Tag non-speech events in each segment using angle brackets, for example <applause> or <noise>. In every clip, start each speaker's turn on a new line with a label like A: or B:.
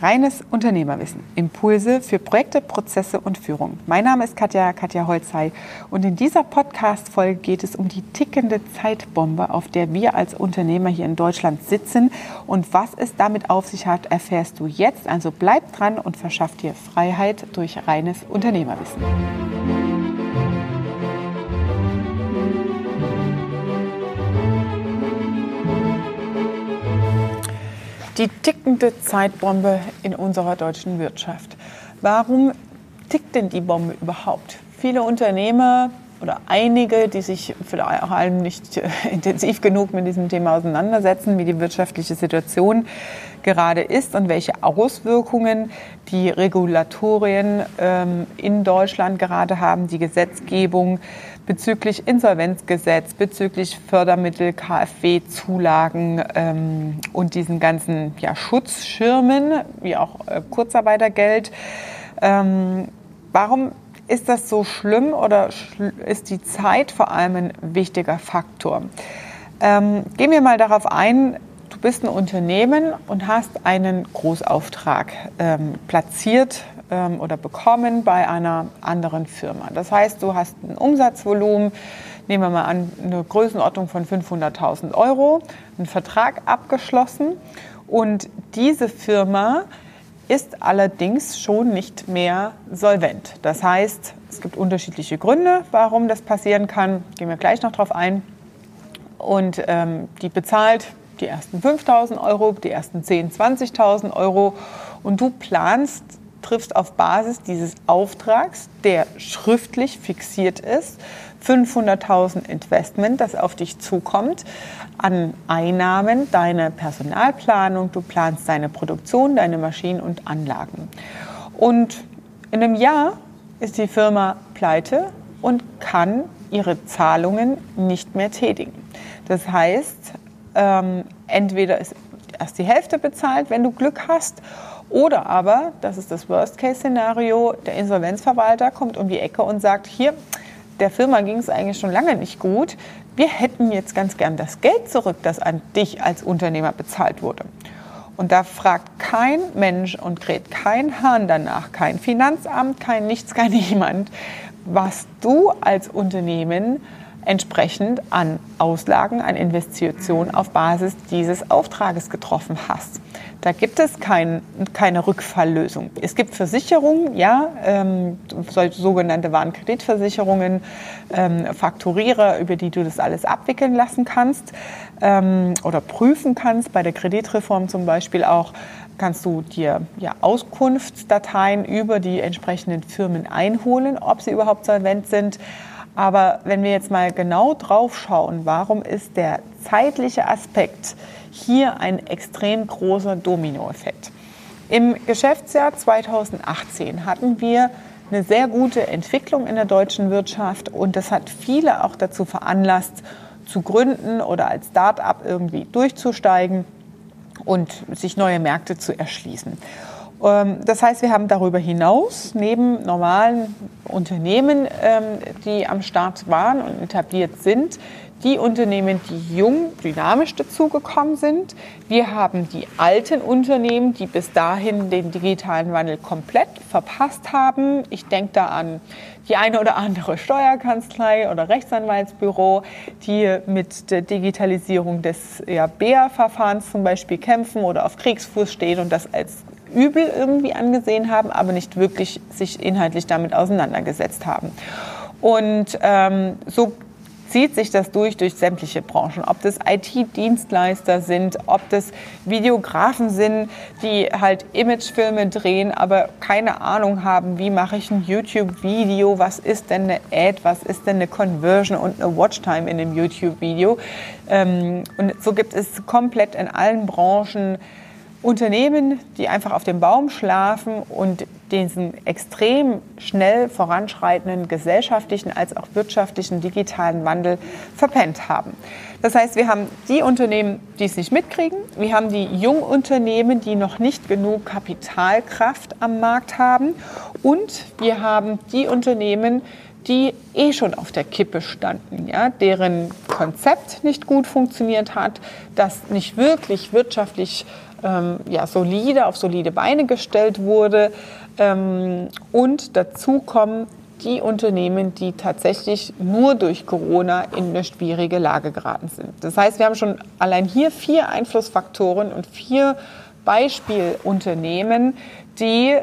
A: Reines Unternehmerwissen. Impulse für Projekte, Prozesse und Führung. Mein Name ist Katja, Katja Holzei und in dieser Podcast-Folge geht es um die tickende Zeitbombe, auf der wir als Unternehmer hier in Deutschland sitzen. Und was es damit auf sich hat, erfährst du jetzt. Also bleib dran und verschaff dir Freiheit durch reines Unternehmerwissen. Die tickende Zeitbombe in unserer deutschen Wirtschaft. Warum tickt denn die Bombe überhaupt? Viele Unternehmer oder einige, die sich vor allem nicht intensiv genug mit diesem Thema auseinandersetzen, wie die wirtschaftliche Situation gerade ist und welche Auswirkungen die Regulatorien ähm, in Deutschland gerade haben, die Gesetzgebung bezüglich Insolvenzgesetz, bezüglich Fördermittel, KfW-Zulagen ähm, und diesen ganzen ja, Schutzschirmen, wie auch äh, Kurzarbeitergeld. Ähm, warum ist das so schlimm oder ist die Zeit vor allem ein wichtiger Faktor? Ähm, gehen wir mal darauf ein, du bist ein Unternehmen und hast einen Großauftrag ähm, platziert ähm, oder bekommen bei einer anderen Firma. Das heißt, du hast ein Umsatzvolumen, nehmen wir mal an, eine Größenordnung von 500.000 Euro, einen Vertrag abgeschlossen und diese Firma ist allerdings schon nicht mehr solvent. Das heißt, es gibt unterschiedliche Gründe, warum das passieren kann. Gehen wir gleich noch drauf ein. Und ähm, die bezahlt die ersten 5.000 Euro, die ersten 10.000, 20.000 Euro und du planst triffst auf Basis dieses Auftrags, der schriftlich fixiert ist, 500.000 Investment, das auf dich zukommt, an Einnahmen, deine Personalplanung, du planst deine Produktion, deine Maschinen und Anlagen. Und in einem Jahr ist die Firma pleite und kann ihre Zahlungen nicht mehr tätigen. Das heißt, ähm, entweder ist erst die Hälfte bezahlt, wenn du Glück hast, oder aber, das ist das Worst-Case-Szenario, der Insolvenzverwalter kommt um die Ecke und sagt, hier, der Firma ging es eigentlich schon lange nicht gut. Wir hätten jetzt ganz gern das Geld zurück, das an dich als Unternehmer bezahlt wurde. Und da fragt kein Mensch und kräht kein Hahn danach, kein Finanzamt, kein Nichts, kein <laughs> Niemand, was du als Unternehmen entsprechend an Auslagen, an Investitionen auf Basis dieses Auftrages getroffen hast. Da gibt es kein, keine Rückfalllösung. Es gibt Versicherungen, ja, ähm, sogenannte Warenkreditversicherungen, ähm, Faktorierer, über die du das alles abwickeln lassen kannst ähm, oder prüfen kannst. Bei der Kreditreform zum Beispiel auch kannst du dir ja, Auskunftsdateien über die entsprechenden Firmen einholen, ob sie überhaupt solvent sind. Aber wenn wir jetzt mal genau drauf schauen, warum ist der zeitliche Aspekt hier ein extrem großer Dominoeffekt? Im Geschäftsjahr 2018 hatten wir eine sehr gute Entwicklung in der deutschen Wirtschaft und das hat viele auch dazu veranlasst, zu gründen oder als Start-up irgendwie durchzusteigen und sich neue Märkte zu erschließen. Ähm, das heißt, wir haben darüber hinaus neben normalen Unternehmen, ähm, die am Start waren und etabliert sind, die Unternehmen, die jung, dynamisch dazugekommen sind. Wir haben die alten Unternehmen, die bis dahin den digitalen Wandel komplett verpasst haben. Ich denke da an die eine oder andere Steuerkanzlei oder Rechtsanwaltsbüro, die mit der Digitalisierung des ja, BEA-Verfahrens zum Beispiel kämpfen oder auf Kriegsfuß stehen und das als übel irgendwie angesehen haben, aber nicht wirklich sich inhaltlich damit auseinandergesetzt haben. Und ähm, so zieht sich das durch durch sämtliche Branchen. Ob das IT-Dienstleister sind, ob das Videografen sind, die halt Imagefilme drehen, aber keine Ahnung haben, wie mache ich ein YouTube-Video, was ist denn eine Ad, was ist denn eine Conversion und eine Watchtime in einem YouTube-Video. Ähm, und so gibt es komplett in allen Branchen Unternehmen, die einfach auf dem Baum schlafen und diesen extrem schnell voranschreitenden gesellschaftlichen als auch wirtschaftlichen digitalen Wandel verpennt haben. Das heißt, wir haben die Unternehmen, die es nicht mitkriegen, wir haben die Jungunternehmen, die noch nicht genug Kapitalkraft am Markt haben und wir haben die Unternehmen, die eh schon auf der Kippe standen, ja, deren Konzept nicht gut funktioniert hat, das nicht wirklich wirtschaftlich ähm, ja, solide auf solide Beine gestellt wurde. Ähm, und dazu kommen die Unternehmen, die tatsächlich nur durch Corona in eine schwierige Lage geraten sind. Das heißt, wir haben schon allein hier vier Einflussfaktoren und vier Beispielunternehmen, die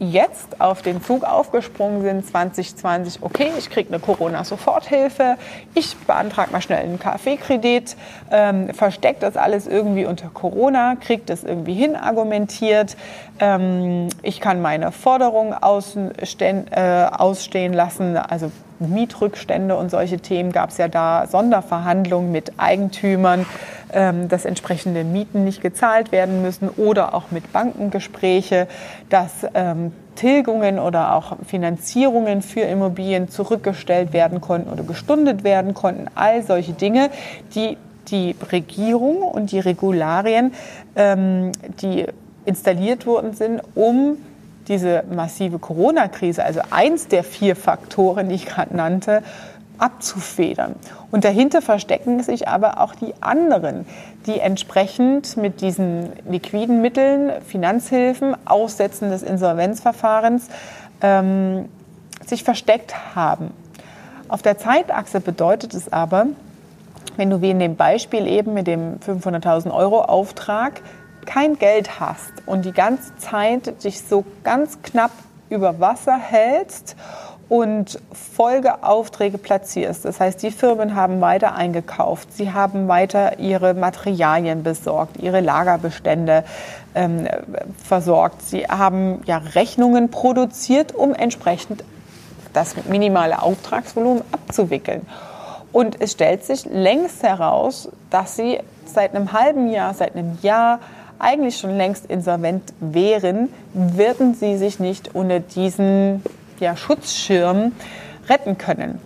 A: jetzt auf den Zug aufgesprungen sind, 2020, okay, ich kriege eine Corona-Soforthilfe, ich beantrage mal schnell einen KfW-Kredit, ähm, versteckt das alles irgendwie unter Corona, kriegt das irgendwie hin, argumentiert, ähm, ich kann meine Forderungen ausstehen, äh, ausstehen lassen, also Mietrückstände und solche Themen gab es ja da Sonderverhandlungen mit Eigentümern, dass entsprechende Mieten nicht gezahlt werden müssen oder auch mit Bankengespräche, dass ähm, Tilgungen oder auch Finanzierungen für Immobilien zurückgestellt werden konnten oder gestundet werden konnten. All solche Dinge, die die Regierung und die Regularien, ähm, die installiert worden sind, um diese massive Corona-Krise, also eins der vier Faktoren, die ich gerade nannte, abzufedern. Und dahinter verstecken sich aber auch die anderen, die entsprechend mit diesen liquiden Mitteln, Finanzhilfen, Aussetzen des Insolvenzverfahrens ähm, sich versteckt haben. Auf der Zeitachse bedeutet es aber, wenn du wie in dem Beispiel eben mit dem 500.000 Euro Auftrag kein Geld hast und die ganze Zeit dich so ganz knapp über Wasser hältst und Folgeaufträge platzierst. Das heißt, die Firmen haben weiter eingekauft, sie haben weiter ihre Materialien besorgt, ihre Lagerbestände ähm, versorgt, sie haben ja Rechnungen produziert, um entsprechend das minimale Auftragsvolumen abzuwickeln. Und es stellt sich längst heraus, dass sie seit einem halben Jahr, seit einem Jahr eigentlich schon längst insolvent wären, würden sie sich nicht unter diesen ja, Schutzschirm retten können.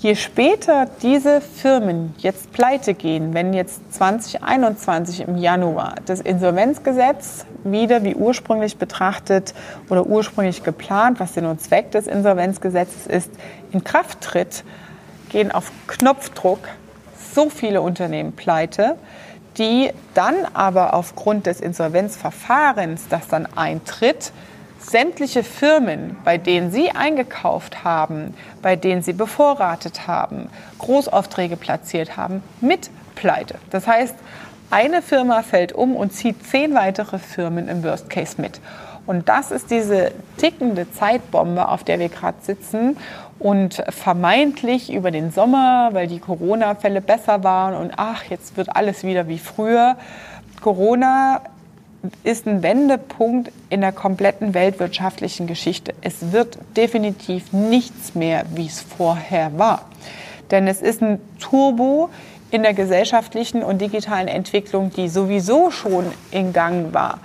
A: Je später diese Firmen jetzt pleite gehen, wenn jetzt 2021 im Januar das Insolvenzgesetz wieder wie ursprünglich betrachtet oder ursprünglich geplant, was Sinn und Zweck des Insolvenzgesetzes ist, in Kraft tritt, gehen auf Knopfdruck so viele Unternehmen pleite, die dann aber aufgrund des Insolvenzverfahrens, das dann eintritt, sämtliche Firmen, bei denen Sie eingekauft haben, bei denen Sie bevorratet haben, Großaufträge platziert haben, mit pleite. Das heißt, eine Firma fällt um und zieht zehn weitere Firmen im Worst Case mit. Und das ist diese tickende Zeitbombe, auf der wir gerade sitzen und vermeintlich über den Sommer, weil die Corona-Fälle besser waren und ach, jetzt wird alles wieder wie früher. Corona ist ein Wendepunkt in der kompletten weltwirtschaftlichen Geschichte. Es wird definitiv nichts mehr, wie es vorher war. Denn es ist ein Turbo in der gesellschaftlichen und digitalen Entwicklung, die sowieso schon in Gang war,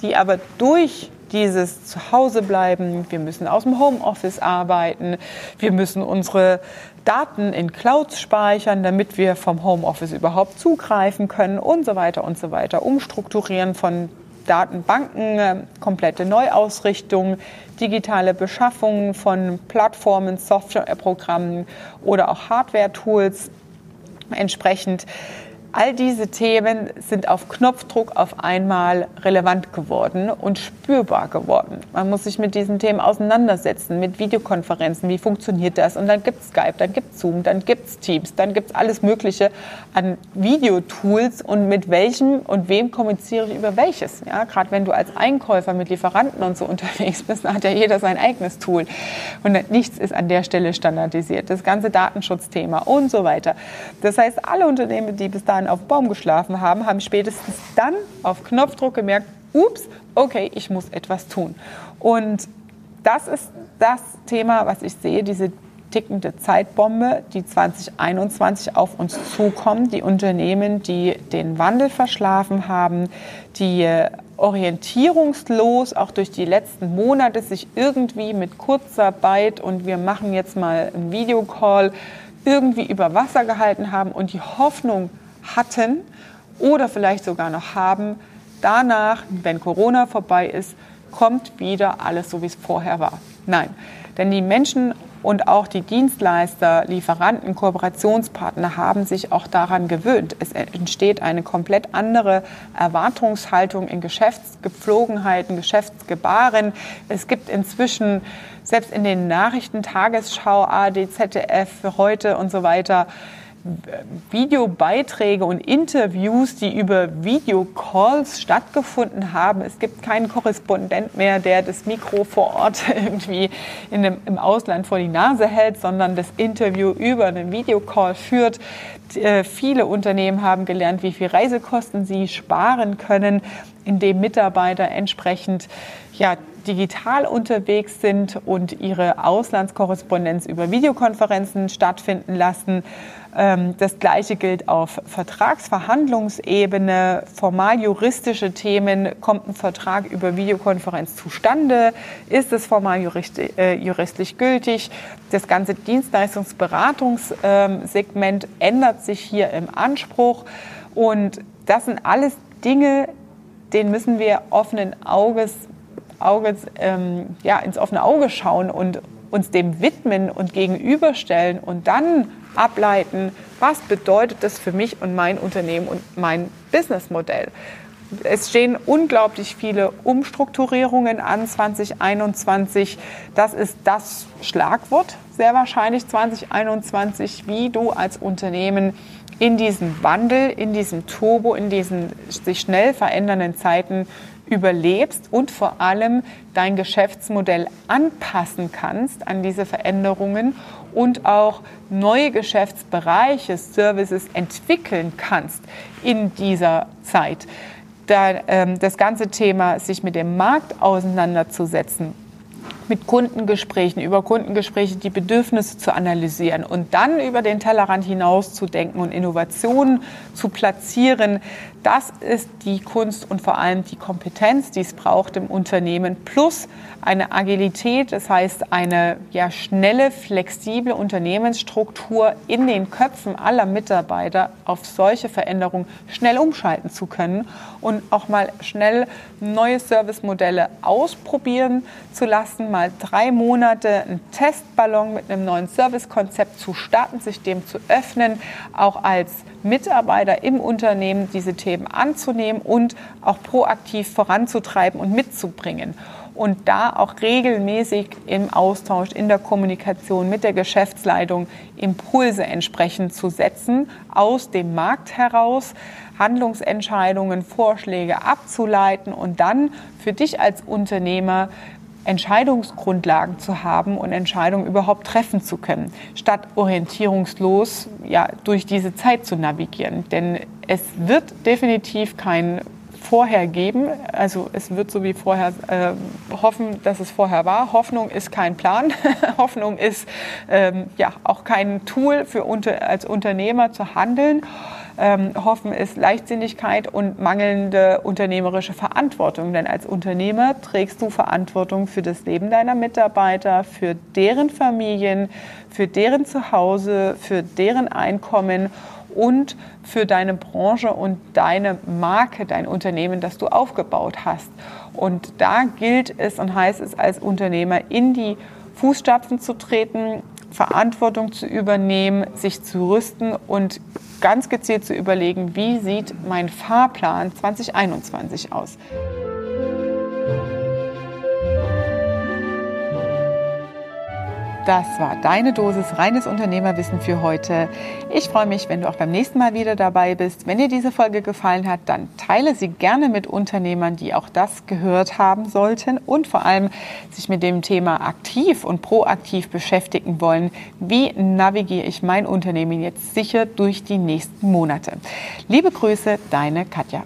A: die aber durch dieses Zuhause bleiben, wir müssen aus dem Homeoffice arbeiten, wir müssen unsere Daten in Clouds speichern, damit wir vom Homeoffice überhaupt zugreifen können und so weiter und so weiter. Umstrukturieren von Datenbanken, äh, komplette Neuausrichtung, digitale Beschaffung von Plattformen, Softwareprogrammen oder auch Hardware-Tools. Entsprechend All diese Themen sind auf Knopfdruck auf einmal relevant geworden und spürbar geworden. Man muss sich mit diesen Themen auseinandersetzen, mit Videokonferenzen, wie funktioniert das? Und dann gibt es Skype, dann gibt es Zoom, dann gibt es Teams, dann gibt es alles Mögliche an Videotools und mit welchem und wem kommuniziere ich über welches. Ja, Gerade wenn du als Einkäufer mit Lieferanten und so unterwegs bist, dann <laughs> hat ja jeder sein eigenes Tool. Und nichts ist an der Stelle standardisiert. Das ganze Datenschutzthema und so weiter. Das heißt, alle Unternehmen, die bis dahin Jahren auf Baum geschlafen haben, haben spätestens dann auf Knopfdruck gemerkt, ups, okay, ich muss etwas tun. Und das ist das Thema, was ich sehe, diese tickende Zeitbombe, die 2021 auf uns zukommt. Die Unternehmen, die den Wandel verschlafen haben, die orientierungslos auch durch die letzten Monate sich irgendwie mit Kurzarbeit und wir machen jetzt mal einen Videocall irgendwie über Wasser gehalten haben und die Hoffnung hatten oder vielleicht sogar noch haben. Danach, wenn Corona vorbei ist, kommt wieder alles so, wie es vorher war. Nein, denn die Menschen Und auch die Dienstleister, Lieferanten, Kooperationspartner haben sich auch daran gewöhnt. Es entsteht eine komplett andere Erwartungshaltung in Geschäftsgepflogenheiten, Geschäftsgebaren. Es gibt inzwischen selbst in den Nachrichten, Tagesschau, ARD, ZDF, heute und so weiter, Videobeiträge und Interviews, die über Videocalls stattgefunden haben. Es gibt keinen Korrespondent mehr, der das Mikro vor Ort <laughs> irgendwie in dem, im Ausland vor die Nase hält, sondern das Interview über einen Videocall führt. Äh, viele Unternehmen haben gelernt, wie viel Reisekosten sie sparen können, indem Mitarbeiter entsprechend ja, digital unterwegs sind und ihre Auslandskorrespondenz über Videokonferenzen stattfinden lassen. Ähm, das Gleiche gilt auf Vertragsverhandlungsebene, formal juristische Themen. Kommt ein Vertrag über Videokonferenz zustande? Ist es formal äh, juristisch gültig? Das ganze Dienstleistungsberatungssegment ändert sich hier im Anspruch. Und das sind alles Dinge, denen müssen wir offenen Auges, Auges ähm, ja, ins offene Auge schauen und uns dem widmen und gegenüberstellen und dann ableiten, was bedeutet das für mich und mein Unternehmen und mein Businessmodell. Es stehen unglaublich viele Umstrukturierungen an 2021. Das ist das Schlagwort sehr wahrscheinlich 2021, wie du als Unternehmen in diesem Wandel, in diesem Turbo, in diesen sich schnell verändernden Zeiten überlebst und vor allem dein Geschäftsmodell anpassen kannst an diese Veränderungen und auch neue Geschäftsbereiche, Services entwickeln kannst in dieser Zeit. Da, ähm, das ganze Thema, sich mit dem Markt auseinanderzusetzen, mit Kundengesprächen, über Kundengespräche die Bedürfnisse zu analysieren und dann über den Tellerrand hinaus zu denken und Innovationen zu platzieren, das ist die Kunst und vor allem die Kompetenz, die es braucht im Unternehmen, plus eine Agilität, das heißt eine ja, schnelle, flexible Unternehmensstruktur in den Köpfen aller Mitarbeiter auf solche Veränderungen schnell umschalten zu können und auch mal schnell neue Servicemodelle ausprobieren zu lassen, mal drei Monate einen Testballon mit einem neuen Servicekonzept zu starten, sich dem zu öffnen, auch als Mitarbeiter im Unternehmen diese Themen anzunehmen und auch proaktiv voranzutreiben und mitzubringen. Und da auch regelmäßig im Austausch, in der Kommunikation mit der Geschäftsleitung Impulse entsprechend zu setzen, aus dem Markt heraus Handlungsentscheidungen, Vorschläge abzuleiten und dann für dich als Unternehmer Entscheidungsgrundlagen zu haben und Entscheidungen überhaupt treffen zu können, statt orientierungslos ja, durch diese Zeit zu navigieren. Denn es wird definitiv kein Vorher geben. Also es wird so wie vorher äh, hoffen, dass es vorher war. Hoffnung ist kein Plan. <laughs> Hoffnung ist ähm, ja auch kein Tool für unter, als Unternehmer zu handeln. Ähm, Hoffen ist Leichtsinnigkeit und mangelnde unternehmerische Verantwortung. Denn als Unternehmer trägst du Verantwortung für das Leben deiner Mitarbeiter, für deren Familien, für deren Zuhause, für deren Einkommen und für deine Branche und deine Marke, dein Unternehmen, das du aufgebaut hast. Und da gilt es und heißt es als Unternehmer in die Fußstapfen zu treten, Verantwortung zu übernehmen, sich zu rüsten und ganz gezielt zu überlegen, wie sieht mein Fahrplan 2021 aus. Das war deine Dosis reines Unternehmerwissen für heute. Ich freue mich, wenn du auch beim nächsten Mal wieder dabei bist. Wenn dir diese Folge gefallen hat, dann teile sie gerne mit Unternehmern, die auch das gehört haben sollten und vor allem sich mit dem Thema aktiv und proaktiv beschäftigen wollen. Wie navigiere ich mein Unternehmen jetzt sicher durch die nächsten Monate? Liebe Grüße, deine Katja.